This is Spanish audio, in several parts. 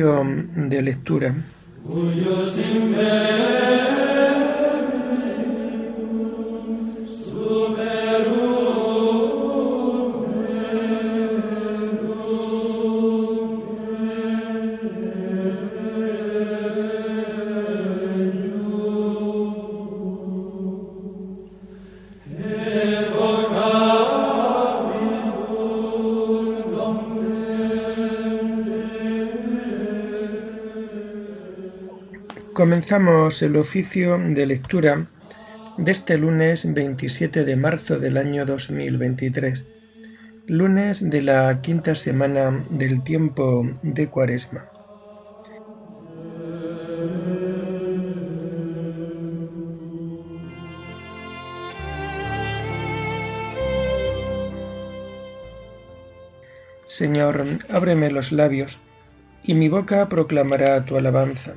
De lectura. Comenzamos el oficio de lectura de este lunes 27 de marzo del año 2023, lunes de la quinta semana del tiempo de Cuaresma. Señor, ábreme los labios, y mi boca proclamará tu alabanza.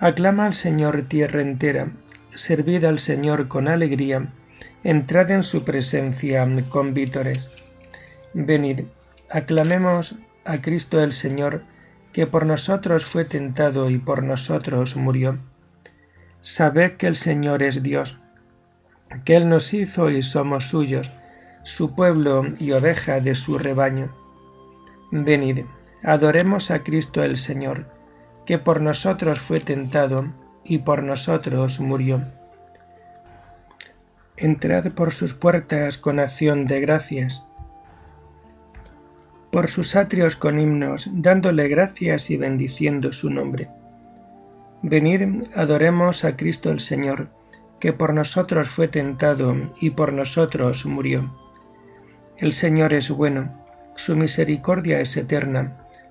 Aclama al Señor tierra entera, servid al Señor con alegría, entrad en su presencia con vítores. Venid, aclamemos a Cristo el Señor, que por nosotros fue tentado y por nosotros murió. Sabed que el Señor es Dios, que Él nos hizo y somos suyos, su pueblo y oveja de su rebaño. Venid, adoremos a Cristo el Señor que por nosotros fue tentado y por nosotros murió. Entrad por sus puertas con acción de gracias, por sus atrios con himnos, dándole gracias y bendiciendo su nombre. Venid, adoremos a Cristo el Señor, que por nosotros fue tentado y por nosotros murió. El Señor es bueno, su misericordia es eterna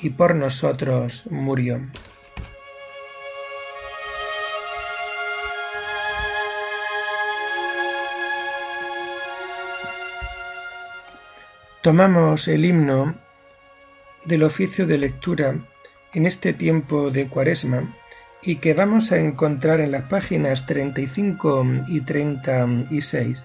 y por nosotros murió. Tomamos el himno del oficio de lectura en este tiempo de cuaresma y que vamos a encontrar en las páginas 35 y 36.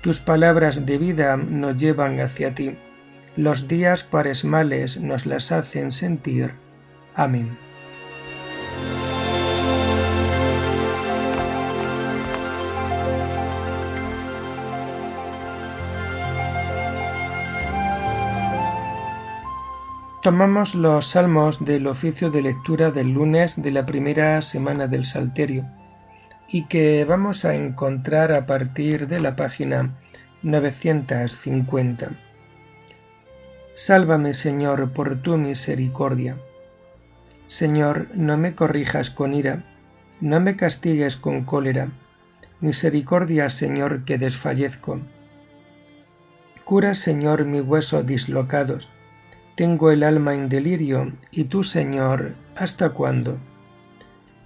Tus palabras de vida nos llevan hacia ti. Los días paresmales nos las hacen sentir. Amén. Tomamos los salmos del oficio de lectura del lunes de la primera semana del Salterio y que vamos a encontrar a partir de la página 950. Sálvame, Señor, por tu misericordia. Señor, no me corrijas con ira, no me castigues con cólera. Misericordia, Señor, que desfallezco. Cura, Señor, mi hueso dislocados. Tengo el alma en delirio, y tú, Señor, ¿hasta cuándo?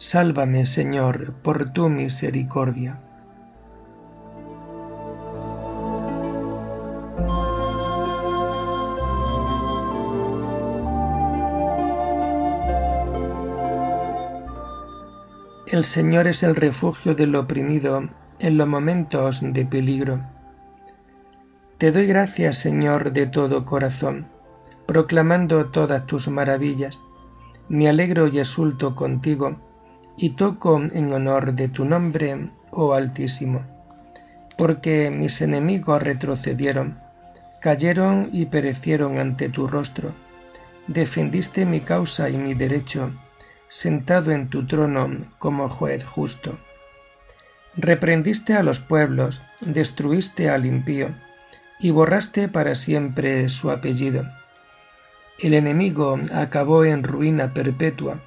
Sálvame, Señor, por tu misericordia. El Señor es el refugio del oprimido en los momentos de peligro. Te doy gracias, Señor, de todo corazón, proclamando todas tus maravillas. Me alegro y exulto contigo y toco en honor de tu nombre, oh Altísimo, porque mis enemigos retrocedieron, cayeron y perecieron ante tu rostro. Defendiste mi causa y mi derecho, sentado en tu trono como juez justo. Reprendiste a los pueblos, destruiste al impío, y borraste para siempre su apellido. El enemigo acabó en ruina perpetua,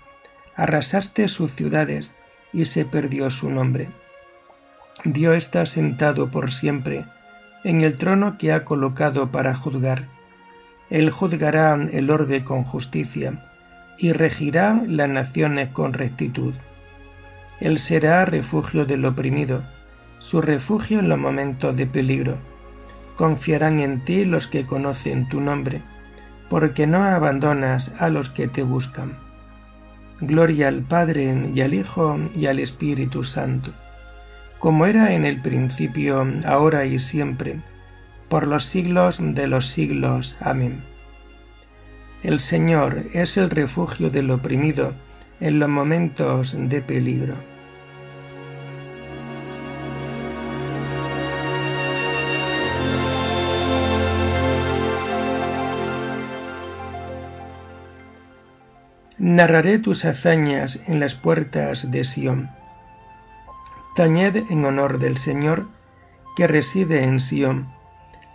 arrasaste sus ciudades y se perdió su nombre. Dios está sentado por siempre en el trono que ha colocado para juzgar. Él juzgará el orbe con justicia y regirá las naciones con rectitud. Él será refugio del oprimido, su refugio en los momentos de peligro. Confiarán en ti los que conocen tu nombre, porque no abandonas a los que te buscan. Gloria al Padre y al Hijo y al Espíritu Santo, como era en el principio, ahora y siempre, por los siglos de los siglos. Amén. El Señor es el refugio del oprimido en los momentos de peligro. Narraré tus hazañas en las puertas de Sión. Tañed en honor del Señor que reside en Sión.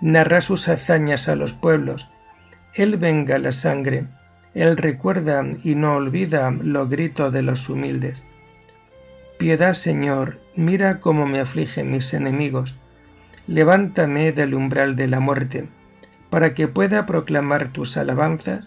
Narra sus hazañas a los pueblos. Él venga la sangre. Él recuerda y no olvida los gritos de los humildes. Piedad, Señor, mira cómo me afligen mis enemigos. Levántame del umbral de la muerte, para que pueda proclamar tus alabanzas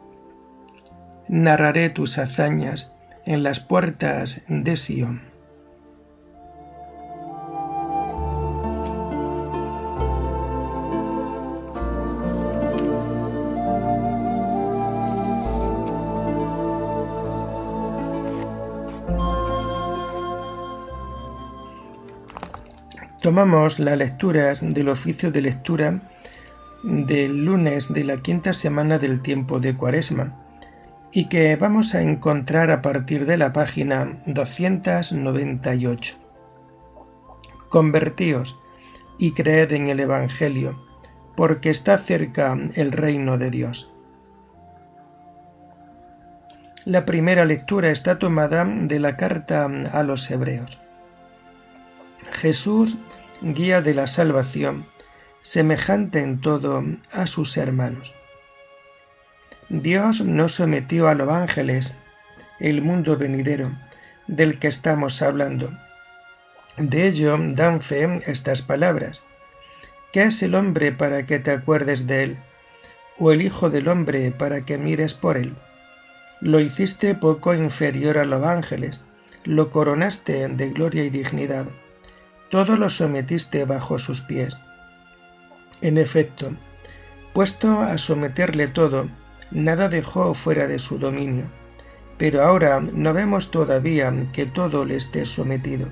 narraré tus hazañas en las puertas de Sion. Tomamos las lecturas del oficio de lectura del lunes de la quinta semana del tiempo de Cuaresma y que vamos a encontrar a partir de la página 298. Convertíos y creed en el Evangelio. porque está cerca el reino de Dios. La primera lectura está tomada de la carta a los hebreos. Jesús, guía de la salvación, semejante en todo a sus hermanos. Dios no sometió a los ángeles el mundo venidero del que estamos hablando. De ello dan fe estas palabras. ¿Qué es el hombre para que te acuerdes de él? ¿O el Hijo del hombre para que mires por él? Lo hiciste poco inferior a los ángeles, lo coronaste de gloria y dignidad, todo lo sometiste bajo sus pies. En efecto, puesto a someterle todo, nada dejó fuera de su dominio, pero ahora no vemos todavía que todo le esté sometido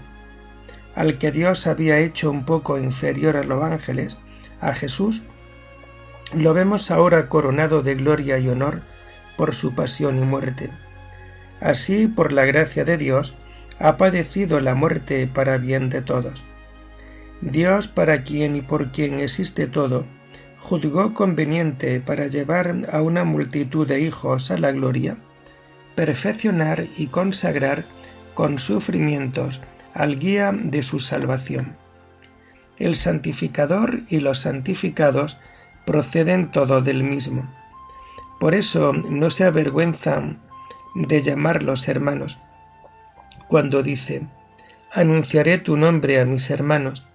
al que Dios había hecho un poco inferior a los ángeles, a Jesús, lo vemos ahora coronado de gloria y honor por su pasión y muerte. Así, por la gracia de Dios, ha padecido la muerte para bien de todos. Dios, para quien y por quien existe todo, juzgó conveniente para llevar a una multitud de hijos a la gloria, perfeccionar y consagrar con sufrimientos al guía de su salvación. El santificador y los santificados proceden todo del mismo. Por eso no se avergüenzan de llamarlos hermanos. Cuando dice, anunciaré tu nombre a mis hermanos,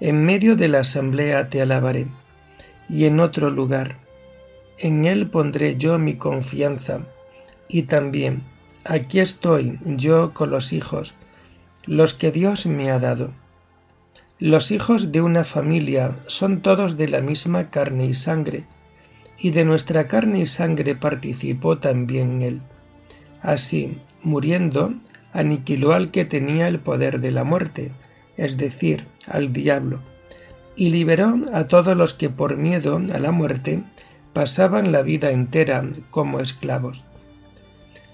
en medio de la asamblea te alabaré, y en otro lugar, en él pondré yo mi confianza, y también, aquí estoy yo con los hijos, los que Dios me ha dado. Los hijos de una familia son todos de la misma carne y sangre, y de nuestra carne y sangre participó también Él. Así, muriendo, aniquiló al que tenía el poder de la muerte, es decir, al diablo, y liberó a todos los que por miedo a la muerte pasaban la vida entera como esclavos.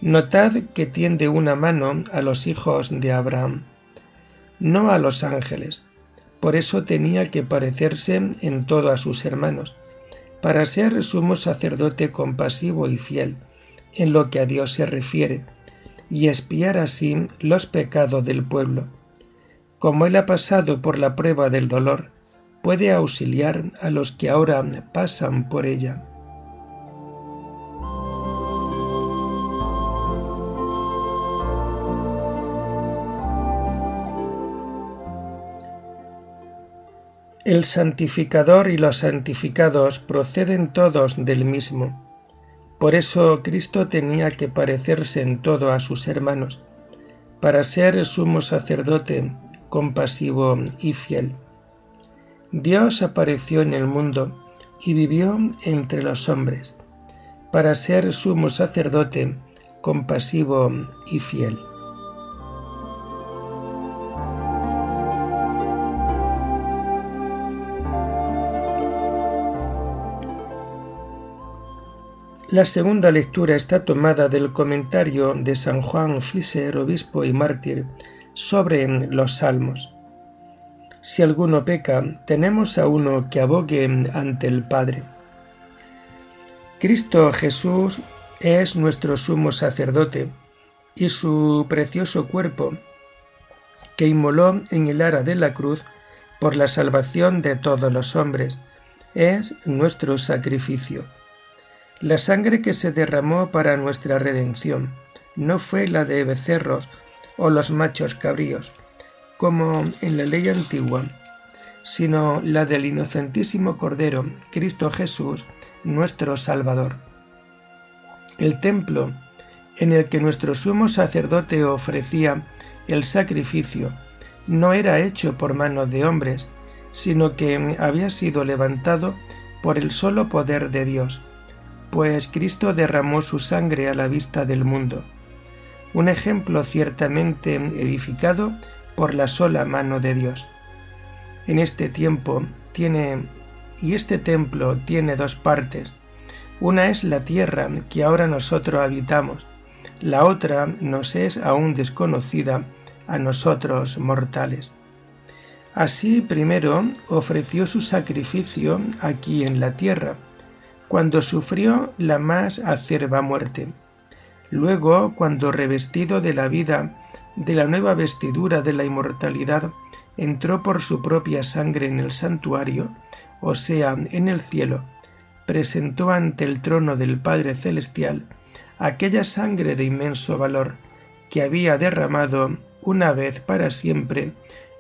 Notad que tiende una mano a los hijos de Abraham, no a los ángeles. Por eso tenía que parecerse en todo a sus hermanos, para ser sumo sacerdote compasivo y fiel en lo que a Dios se refiere, y espiar así los pecados del pueblo. Como él ha pasado por la prueba del dolor, puede auxiliar a los que ahora pasan por ella. El santificador y los santificados proceden todos del mismo. Por eso Cristo tenía que parecerse en todo a sus hermanos, para ser sumo sacerdote, compasivo y fiel. Dios apareció en el mundo y vivió entre los hombres, para ser sumo sacerdote, compasivo y fiel. La segunda lectura está tomada del comentario de San Juan Fischer, obispo y mártir, sobre los salmos. Si alguno peca, tenemos a uno que abogue ante el Padre. Cristo Jesús es nuestro sumo sacerdote y su precioso cuerpo, que inmoló en el ara de la cruz por la salvación de todos los hombres, es nuestro sacrificio. La sangre que se derramó para nuestra redención no fue la de becerros o los machos cabríos, como en la ley antigua, sino la del inocentísimo Cordero, Cristo Jesús, nuestro Salvador. El templo en el que nuestro sumo sacerdote ofrecía el sacrificio no era hecho por manos de hombres, sino que había sido levantado por el solo poder de Dios pues Cristo derramó su sangre a la vista del mundo, un ejemplo ciertamente edificado por la sola mano de Dios. En este tiempo tiene y este templo tiene dos partes. Una es la tierra que ahora nosotros habitamos, la otra nos es aún desconocida a nosotros mortales. Así primero ofreció su sacrificio aquí en la tierra, cuando sufrió la más acerba muerte. Luego, cuando revestido de la vida, de la nueva vestidura de la inmortalidad, entró por su propia sangre en el santuario, o sea, en el cielo, presentó ante el trono del Padre Celestial aquella sangre de inmenso valor que había derramado una vez para siempre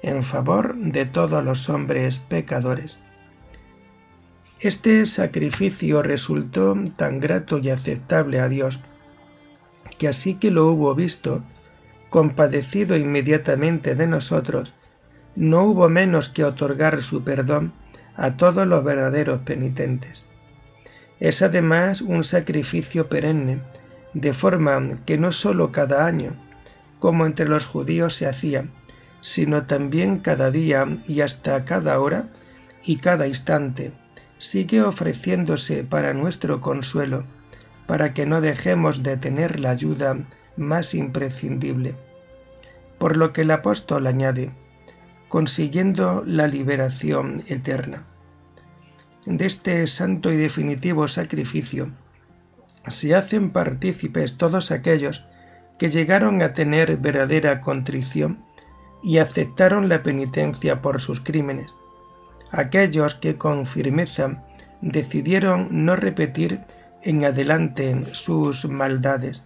en favor de todos los hombres pecadores. Este sacrificio resultó tan grato y aceptable a Dios, que así que lo hubo visto, compadecido inmediatamente de nosotros, no hubo menos que otorgar su perdón a todos los verdaderos penitentes. Es además un sacrificio perenne, de forma que no sólo cada año, como entre los judíos se hacía, sino también cada día y hasta cada hora y cada instante, sigue ofreciéndose para nuestro consuelo, para que no dejemos de tener la ayuda más imprescindible. Por lo que el apóstol añade, consiguiendo la liberación eterna. De este santo y definitivo sacrificio se hacen partícipes todos aquellos que llegaron a tener verdadera contrición y aceptaron la penitencia por sus crímenes, aquellos que con firmeza decidieron no repetir en adelante sus maldades,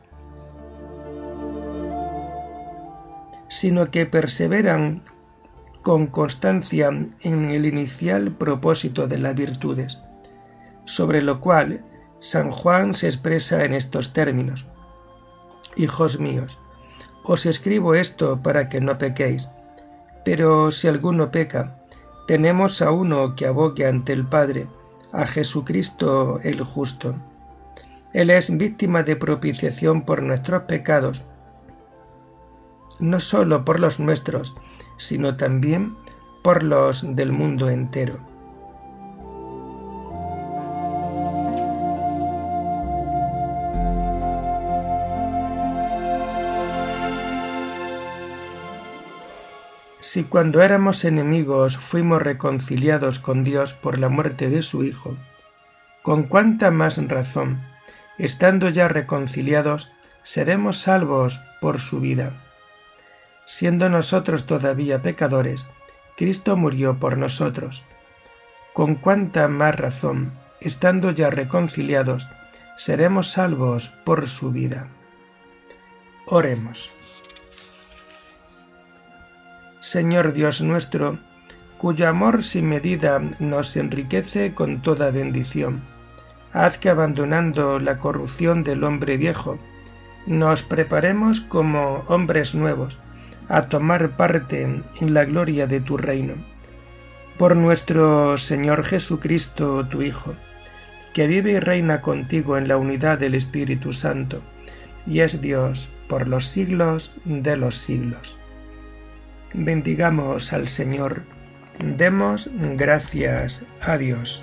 sino que perseveran con constancia en el inicial propósito de las virtudes, sobre lo cual San Juan se expresa en estos términos. Hijos míos, os escribo esto para que no pequéis, pero si alguno peca, tenemos a uno que abogue ante el Padre, a Jesucristo el justo. Él es víctima de propiciación por nuestros pecados, no sólo por los nuestros, sino también por los del mundo entero. Si cuando éramos enemigos fuimos reconciliados con Dios por la muerte de su Hijo, con cuánta más razón, estando ya reconciliados, seremos salvos por su vida. Siendo nosotros todavía pecadores, Cristo murió por nosotros. Con cuánta más razón, estando ya reconciliados, seremos salvos por su vida. Oremos. Señor Dios nuestro, cuyo amor sin medida nos enriquece con toda bendición, haz que abandonando la corrupción del hombre viejo, nos preparemos como hombres nuevos, a tomar parte en la gloria de tu reino. Por nuestro Señor Jesucristo, tu Hijo, que vive y reina contigo en la unidad del Espíritu Santo, y es Dios por los siglos de los siglos. Bendigamos al Señor, demos gracias a Dios.